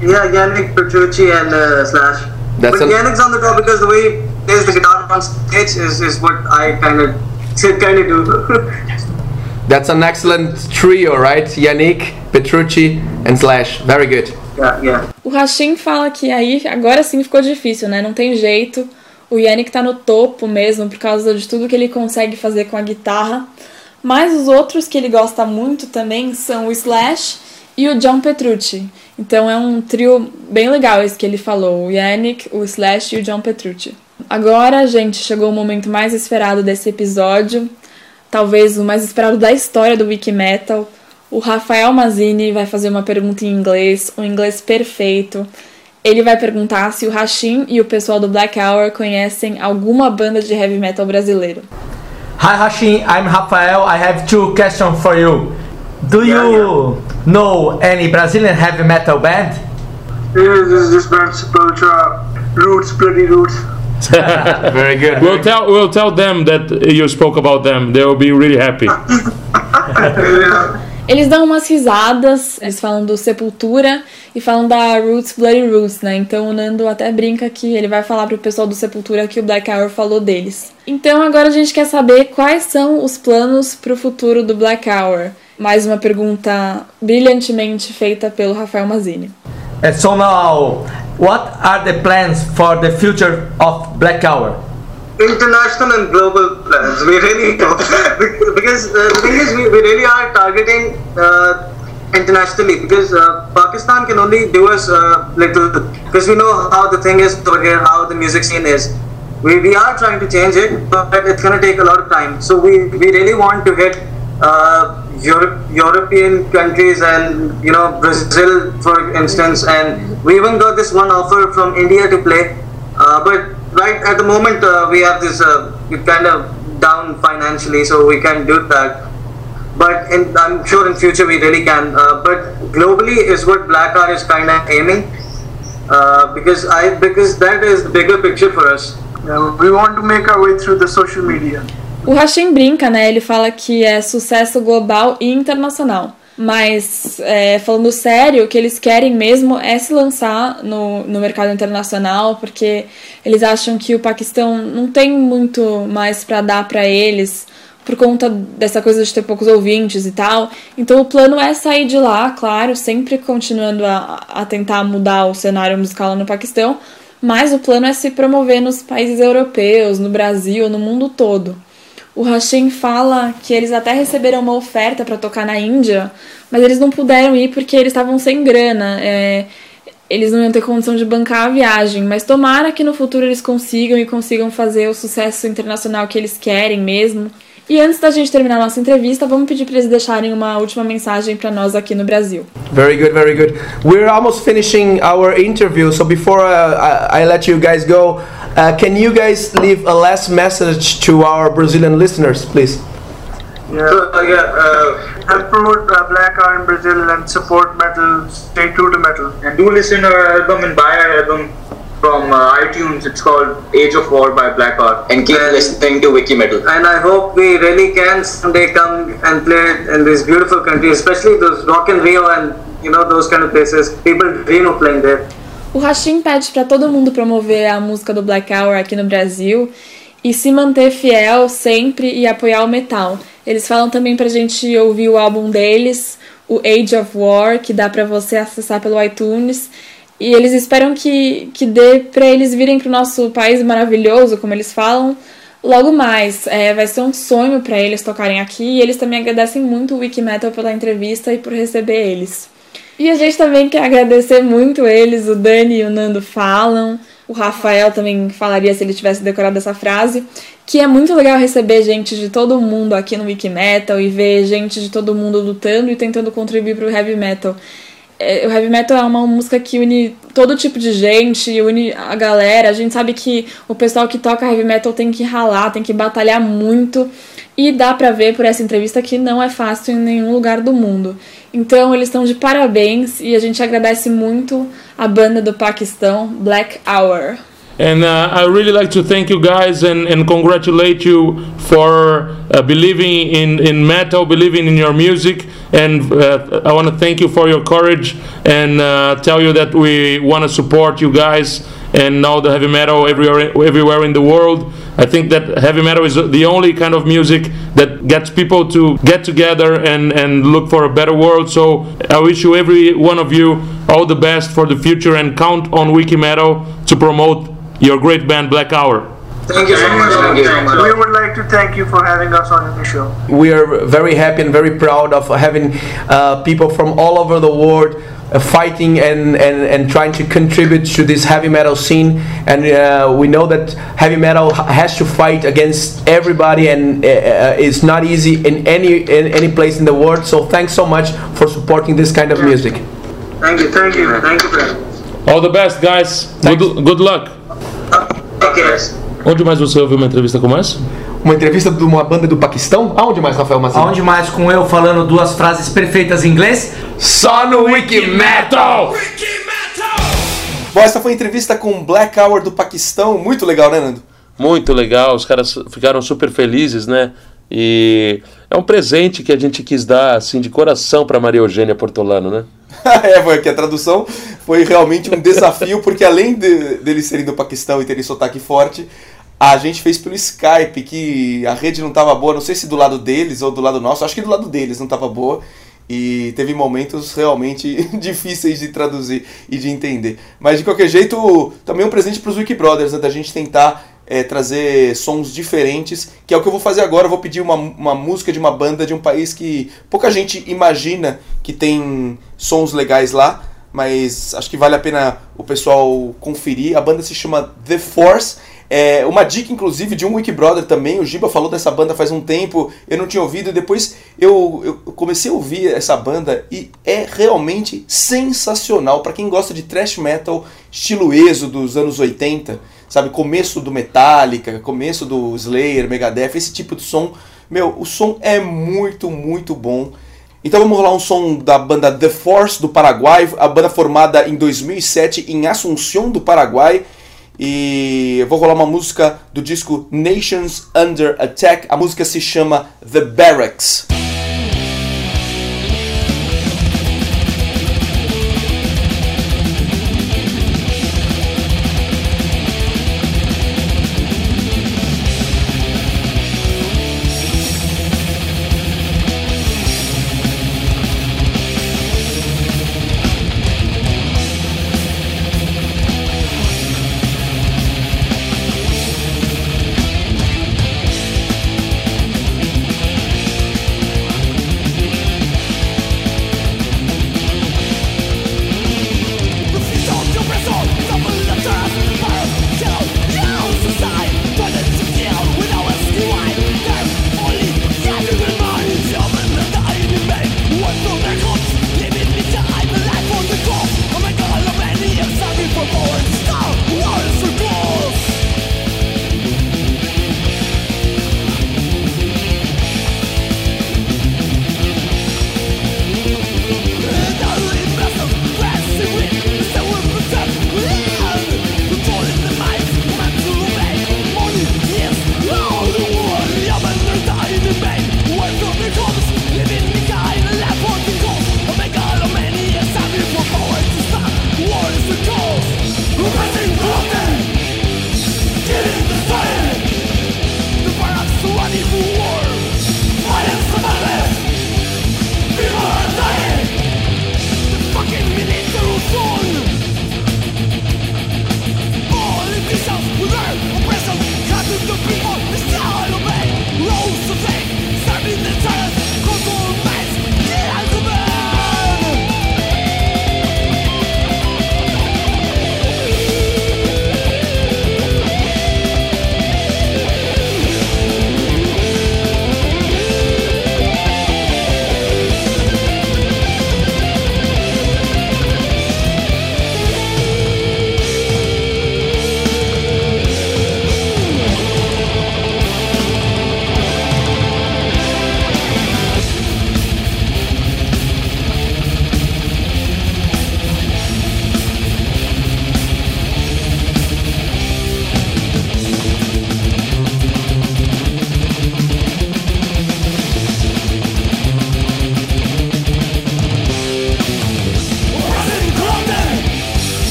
A: Yeah, Yannick, Petrucci, and uh, Slash.
I: That's
A: but
I: an-
A: Yannick's on the top because the way he plays the guitar on stage is, is what I kind of *laughs* kind of do. *laughs*
I: That's an excellent trio, right? Yannick, Petrucci, and Slash. Very good.
A: yeah, yeah.
H: O Hashim fala que aí agora sim ficou difícil, né? Não tem jeito. O Yannick tá no topo mesmo por causa de tudo que ele consegue fazer com a guitarra. Mas os outros que ele gosta muito também são o Slash e o John Petrucci. Então é um trio bem legal esse que ele falou: o Yannick, o Slash e o John Petrucci. Agora, gente, chegou o momento mais esperado desse episódio. Talvez o mais esperado da história do Wiki Metal. O Rafael Mazini vai fazer uma pergunta em inglês, um inglês perfeito. Ele vai perguntar se o Hashim e o pessoal do Black Hour conhecem alguma banda de heavy metal brasileiro.
L: Hi Hashim, I'm Rafael. I have two questions for you. Do you know any Brazilian heavy metal band?
B: This is this band Sepultura, Roots, Bloody Roots. *laughs*
I: Very good.
G: We'll tell we'll tell them that you spoke about them. They will be really happy.
H: Eles dão umas risadas, eles falam do Sepultura e falam da Roots Bloody Roots, né? Então o Nando até brinca que ele vai falar pro pessoal do Sepultura que o Black Hour falou deles. Então agora a gente quer saber quais são os planos pro futuro do Black Hour. Mais uma pergunta brilhantemente feita pelo Rafael Mazini.
L: So now, what are the plans for the future of Black Hour?
A: international and global plans. We really *laughs* because uh, the thing is we, we really are targeting uh, internationally because uh, Pakistan can only do us uh, little because we know how the thing is over here, how the music scene is. We, we are trying to change it, but it's gonna take a lot of time. So we, we really want to hit uh, Europe, European countries and you know Brazil for instance, and we even got this one offer from India to play, uh, but right at the moment uh, we have this uh, kind of down financially so we can't do that. But in, i'm sure in future we really can. Uh, but globally is what black art is kind of aiming uh, because i because that is the bigger picture for us.
B: Yeah, we want to make our way through the social media.
H: O Hashim brinca, né? Ele fala que é sucesso global e internacional. Mas, é, falando sério, o que eles querem mesmo é se lançar no, no mercado internacional, porque eles acham que o Paquistão não tem muito mais para dar para eles, por conta dessa coisa de ter poucos ouvintes e tal. Então, o plano é sair de lá, claro, sempre continuando a, a tentar mudar o cenário musical no Paquistão, mas o plano é se promover nos países europeus, no Brasil, no mundo todo. O Hashim fala que eles até receberam uma oferta para tocar na Índia, mas eles não puderam ir porque eles estavam sem grana. é, eles não iam ter condição de bancar a viagem, mas tomara que no futuro eles consigam e consigam fazer o sucesso internacional que eles querem mesmo. E antes da gente terminar a nossa entrevista, vamos pedir para eles deixarem uma última mensagem para nós aqui no Brasil.
I: Very good, very good. We're almost finishing our interview, so before uh, I, I let you guys go, uh, can you guys leave a last message to our Brazilian listeners, please?
B: Yeah,
A: so, uh, yeah uh,
B: help promote uh, black art in Brazil and support metal. Stay true to metal.
D: And do listen to our album and buy our album from uh, iTunes. It's called Age of War by Blackheart.
C: And keep listening to Wiki Metal.
A: and I hope we really can someday come and play in this beautiful country, especially those Rock in Rio and you know those kind of places. People dream of playing there.
H: O Hashim pede para todo mundo promover a música do Black Hour aqui no Brasil e se manter fiel sempre e apoiar o metal. Eles falam também pra gente ouvir o álbum deles, o Age of War, que dá pra você acessar pelo iTunes. E eles esperam que, que dê pra eles virem pro nosso país maravilhoso, como eles falam, logo mais. É, vai ser um sonho pra eles tocarem aqui e eles também agradecem muito o Wikimetal pela entrevista e por receber eles. E a gente também quer agradecer muito eles, o Dani e o Nando falam. O Rafael também falaria se ele tivesse decorado essa frase. Que é muito legal receber gente de todo mundo aqui no Wiki Metal e ver gente de todo mundo lutando e tentando contribuir para o heavy metal. É, o heavy metal é uma música que une todo tipo de gente, une a galera. A gente sabe que o pessoal que toca heavy metal tem que ralar, tem que batalhar muito. E dá pra ver por essa entrevista que não é fácil em nenhum lugar do mundo. Então eles estão de parabéns e a gente agradece muito a banda do Paquistão, Black Hour.
G: And uh, I really like to thank you guys and, and congratulate you for uh, believing in, in metal, believing in your music. And uh, I want to thank you for your courage and uh, tell you that we want to support you guys and now the heavy metal everywhere, everywhere in the world. I think that heavy metal is the only kind of music that gets people to get together and, and look for a better world. So I wish you, every one of you, all the best for the future and count on Wiki Metal to promote your great band Black Hour.
A: Thank you so much. Thank you so much.
B: We would like to thank you for having us on the show.
I: We are very happy and very proud of having uh, people from all over the world fighting and, and, and trying to contribute to this heavy metal scene. And uh, we know that heavy metal has to fight against everybody, and uh, uh, it's not easy in any in any place in the world. So thanks so much for supporting this kind of music.
A: Thank you. Thank you. Thank you, friend.
G: All the best, guys. Good, good luck.
A: Okay, guys.
G: Onde mais você ouviu uma entrevista como essa?
I: Uma entrevista de uma banda do Paquistão? Aonde mais, Rafael Mazzini?
L: Aonde mais com eu falando duas frases perfeitas em inglês?
I: Só no Wiki Metal!
F: Bom, essa foi a entrevista com Black Hour do Paquistão. Muito legal, né, Nando?
G: Muito legal, os caras ficaram super felizes, né? E é um presente que a gente quis dar, assim, de coração para Maria Eugênia Portolano, né? *laughs*
F: é, foi que a tradução foi realmente um desafio, porque além de, deles serem do Paquistão e terem sotaque forte, a gente fez pelo Skype, que a rede não estava boa, não sei se do lado deles ou do lado nosso, acho que do lado deles não estava boa. E teve momentos realmente *laughs* difíceis de traduzir e de entender. Mas de qualquer jeito, também um presente para os Wiki Brothers, né, da gente tentar é, trazer sons diferentes, que é o que eu vou fazer agora. Eu vou pedir uma, uma música de uma banda de um país que pouca gente imagina que tem sons legais lá, mas acho que vale a pena o pessoal conferir. A banda se chama The Force. É, uma dica, inclusive, de um Wiki Brother também. O Giba falou dessa banda faz um tempo, eu não tinha ouvido. E depois eu, eu comecei a ouvir essa banda e é realmente sensacional. para quem gosta de thrash metal, estilo ESO dos anos 80, sabe? Começo do Metallica, começo do Slayer, Megadeth, esse tipo de som. Meu, o som é muito, muito bom. Então vamos rolar um som da banda The Force do Paraguai, a banda formada em 2007 em Assunção do Paraguai. E eu vou rolar uma música do disco Nations Under Attack. A música se chama The Barracks.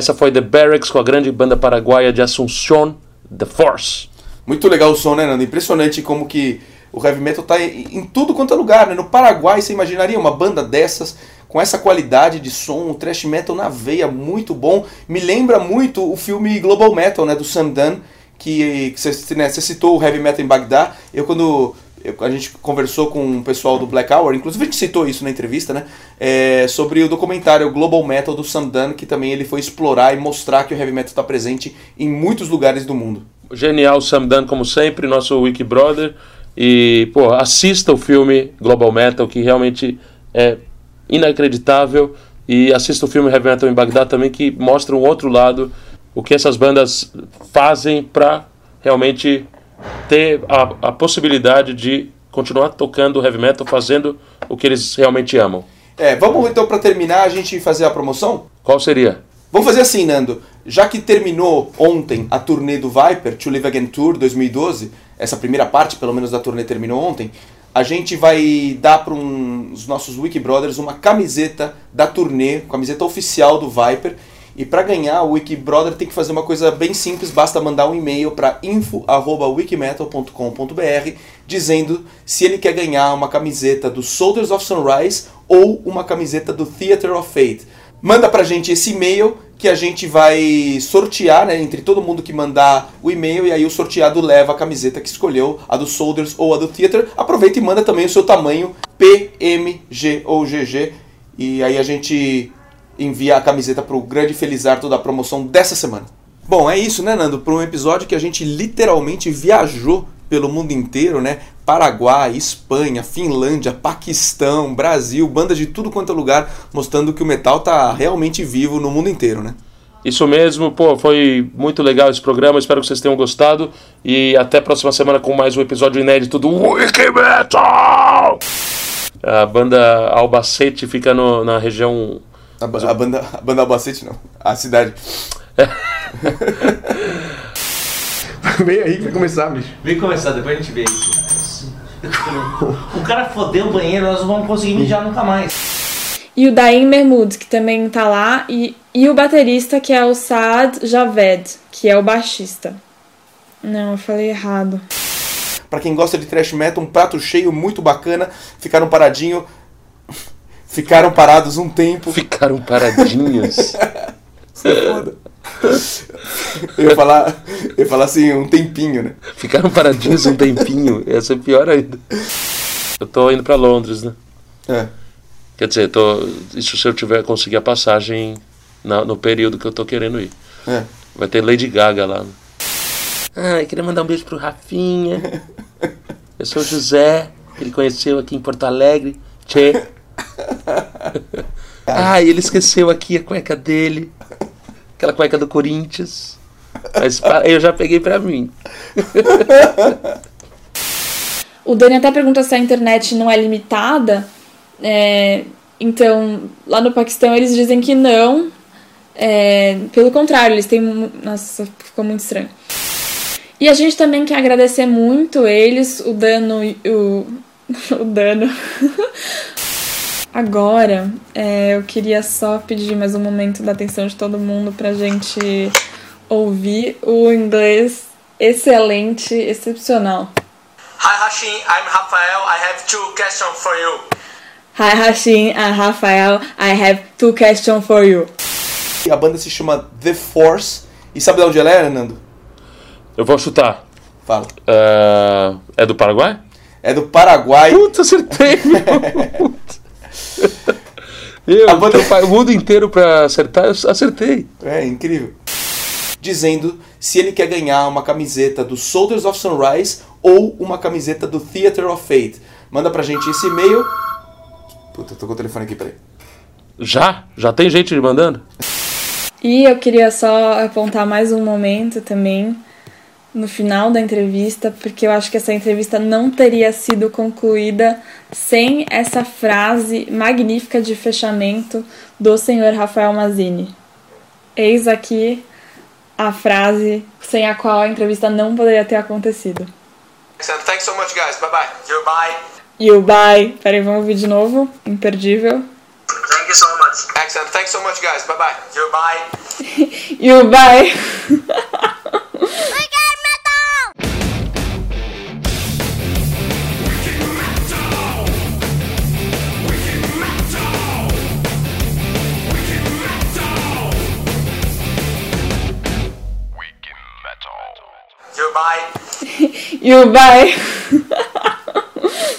G: Essa foi The Barracks com a grande banda paraguaia de Assunción, The Force.
F: Muito legal o som, né, Nando? Impressionante como que o heavy metal tá em, em tudo quanto é lugar, né? No Paraguai, você imaginaria uma banda dessas com essa qualidade de som, o thrash metal na veia, muito bom. Me lembra muito o filme Global Metal, né, do Sam Dunn, que, você, né, citou o heavy metal em Bagdá. Eu quando eu- a gente conversou com o pessoal do Black Hour, inclusive a gente citou isso na entrevista, né? é, sobre o documentário Global Metal do Sam Dunn, que também ele foi explorar e mostrar que o heavy metal está presente em muitos lugares do mundo.
G: Genial Sam Dunn, como sempre, nosso Wiki Brother. E, pô, assista o filme Global Metal, que realmente é inacreditável. E assista o filme Heavy Metal em Bagdá também, que mostra um outro lado, o que essas bandas fazem para realmente ter a, a possibilidade de continuar tocando heavy metal, fazendo o que eles realmente amam.
F: É, vamos então para terminar a gente fazer a promoção?
G: Qual seria?
F: Vamos fazer assim, Nando. Já que terminou ontem a turnê do Viper, To Live Again Tour 2012, essa primeira parte, pelo menos, da turnê terminou ontem, a gente vai dar para os nossos Wiki Brothers uma camiseta da turnê, camiseta oficial do Viper. E para ganhar, o Wiki Brother tem que fazer uma coisa bem simples, basta mandar um e-mail para info@wikimetal.com.br dizendo se ele quer ganhar uma camiseta do Soldiers of Sunrise ou uma camiseta do Theater of Fate. Manda pra gente esse e-mail que a gente vai sortear, né, entre todo mundo que mandar o e-mail e aí o sorteado leva a camiseta que escolheu, a do Soldiers ou a do Theater. Aproveita e manda também o seu tamanho P, M, G ou GG e aí a gente envia a camiseta pro grande Felizardo da promoção dessa semana. Bom, é isso, né, Nando? Para um episódio que a gente literalmente viajou pelo mundo inteiro, né? Paraguai, Espanha, Finlândia, Paquistão, Brasil, bandas de tudo quanto é lugar, mostrando que o metal tá realmente vivo no mundo inteiro, né?
G: Isso mesmo, pô, foi muito legal esse programa, espero que vocês tenham gostado e até a próxima semana com mais um episódio inédito do Wiki Metal! A banda Albacete fica no- na região...
F: A, ba- a banda, a banda Albacete não, a cidade. *laughs*
I: Vem aí que vai começar, bicho.
L: Vem começar, depois a gente vê isso. O cara fodeu o banheiro, nós não vamos conseguir mijar nunca mais.
H: E o Daim Mermud, que também tá lá, e, e o baterista, que é o Saad Javed, que é o baixista. Não, eu falei errado.
F: Pra quem gosta de thrash metal, um prato cheio muito bacana. Ficaram paradinho, ficaram parados um tempo.
G: Ficaram paradinhos. *laughs*
F: É foda. Eu ia falar, eu ia falar assim, um tempinho, né?
G: Ficaram paradinhos um tempinho, ia ser pior ainda. Eu tô indo pra Londres, né?
F: É.
G: Quer dizer, tô, isso se eu tiver conseguir a passagem na- no período que eu tô querendo ir.
F: É.
G: Vai ter Lady Gaga lá. Ah, eu queria mandar um beijo pro Rafinha. Eu sou o José, que ele conheceu aqui em Porto Alegre. Tchê. *laughs* Ah, ele esqueceu aqui a cueca dele. Aquela cueca do Corinthians. Mas eu já peguei pra mim.
H: O Dani até pergunta se a internet não é limitada. É, então, lá no Paquistão eles dizem que não. É, pelo contrário, eles têm. Nossa, ficou muito estranho. E a gente também quer agradecer muito eles, o Dano o. *laughs* O Dano. *laughs* Agora, é, eu queria só pedir mais um momento da atenção de todo mundo pra gente ouvir o inglês excelente, excepcional.
L: Hi Hashim, I'm Rafael. I have two questions for you.
H: Hi Hashim and Rafael, I have two questions for you.
F: E a banda se chama The Force. E sabe de onde ela é, Nando?
G: Eu vou chutar.
F: Fala.
G: Ah, é do Paraguai?
F: É do Paraguai.
G: Puta, acertei! *laughs* *laughs* Eu,
F: A banda-
G: então, o mundo inteiro pra acertar, eu acertei.
F: É incrível. Dizendo se ele quer ganhar uma camiseta do Soldiers of Sunrise ou uma camiseta do Theater of Fate. Manda pra gente esse e-mail. Puta, eu tô com o telefone aqui, peraí.
G: Já? Já tem gente me mandando?
H: E eu queria só apontar mais um momento também no final da entrevista, porque eu acho que essa entrevista não teria sido concluída sem essa frase magnífica de fechamento do senhor Rafael Mazini. Eis aqui a frase sem a qual a entrevista não poderia ter acontecido.
I: Excellent. Thanks so much, guys. Bye bye. Goodbye.
H: You bye. Peraí, vamos ouvir de novo. Imperdível.
I: Thank you so much. Excellent. Thanks so much, guys. Bye bye. *laughs*
H: You bye.
M: You *laughs* bye. *laughs* Goodbye.
H: you bye. *laughs* *laughs*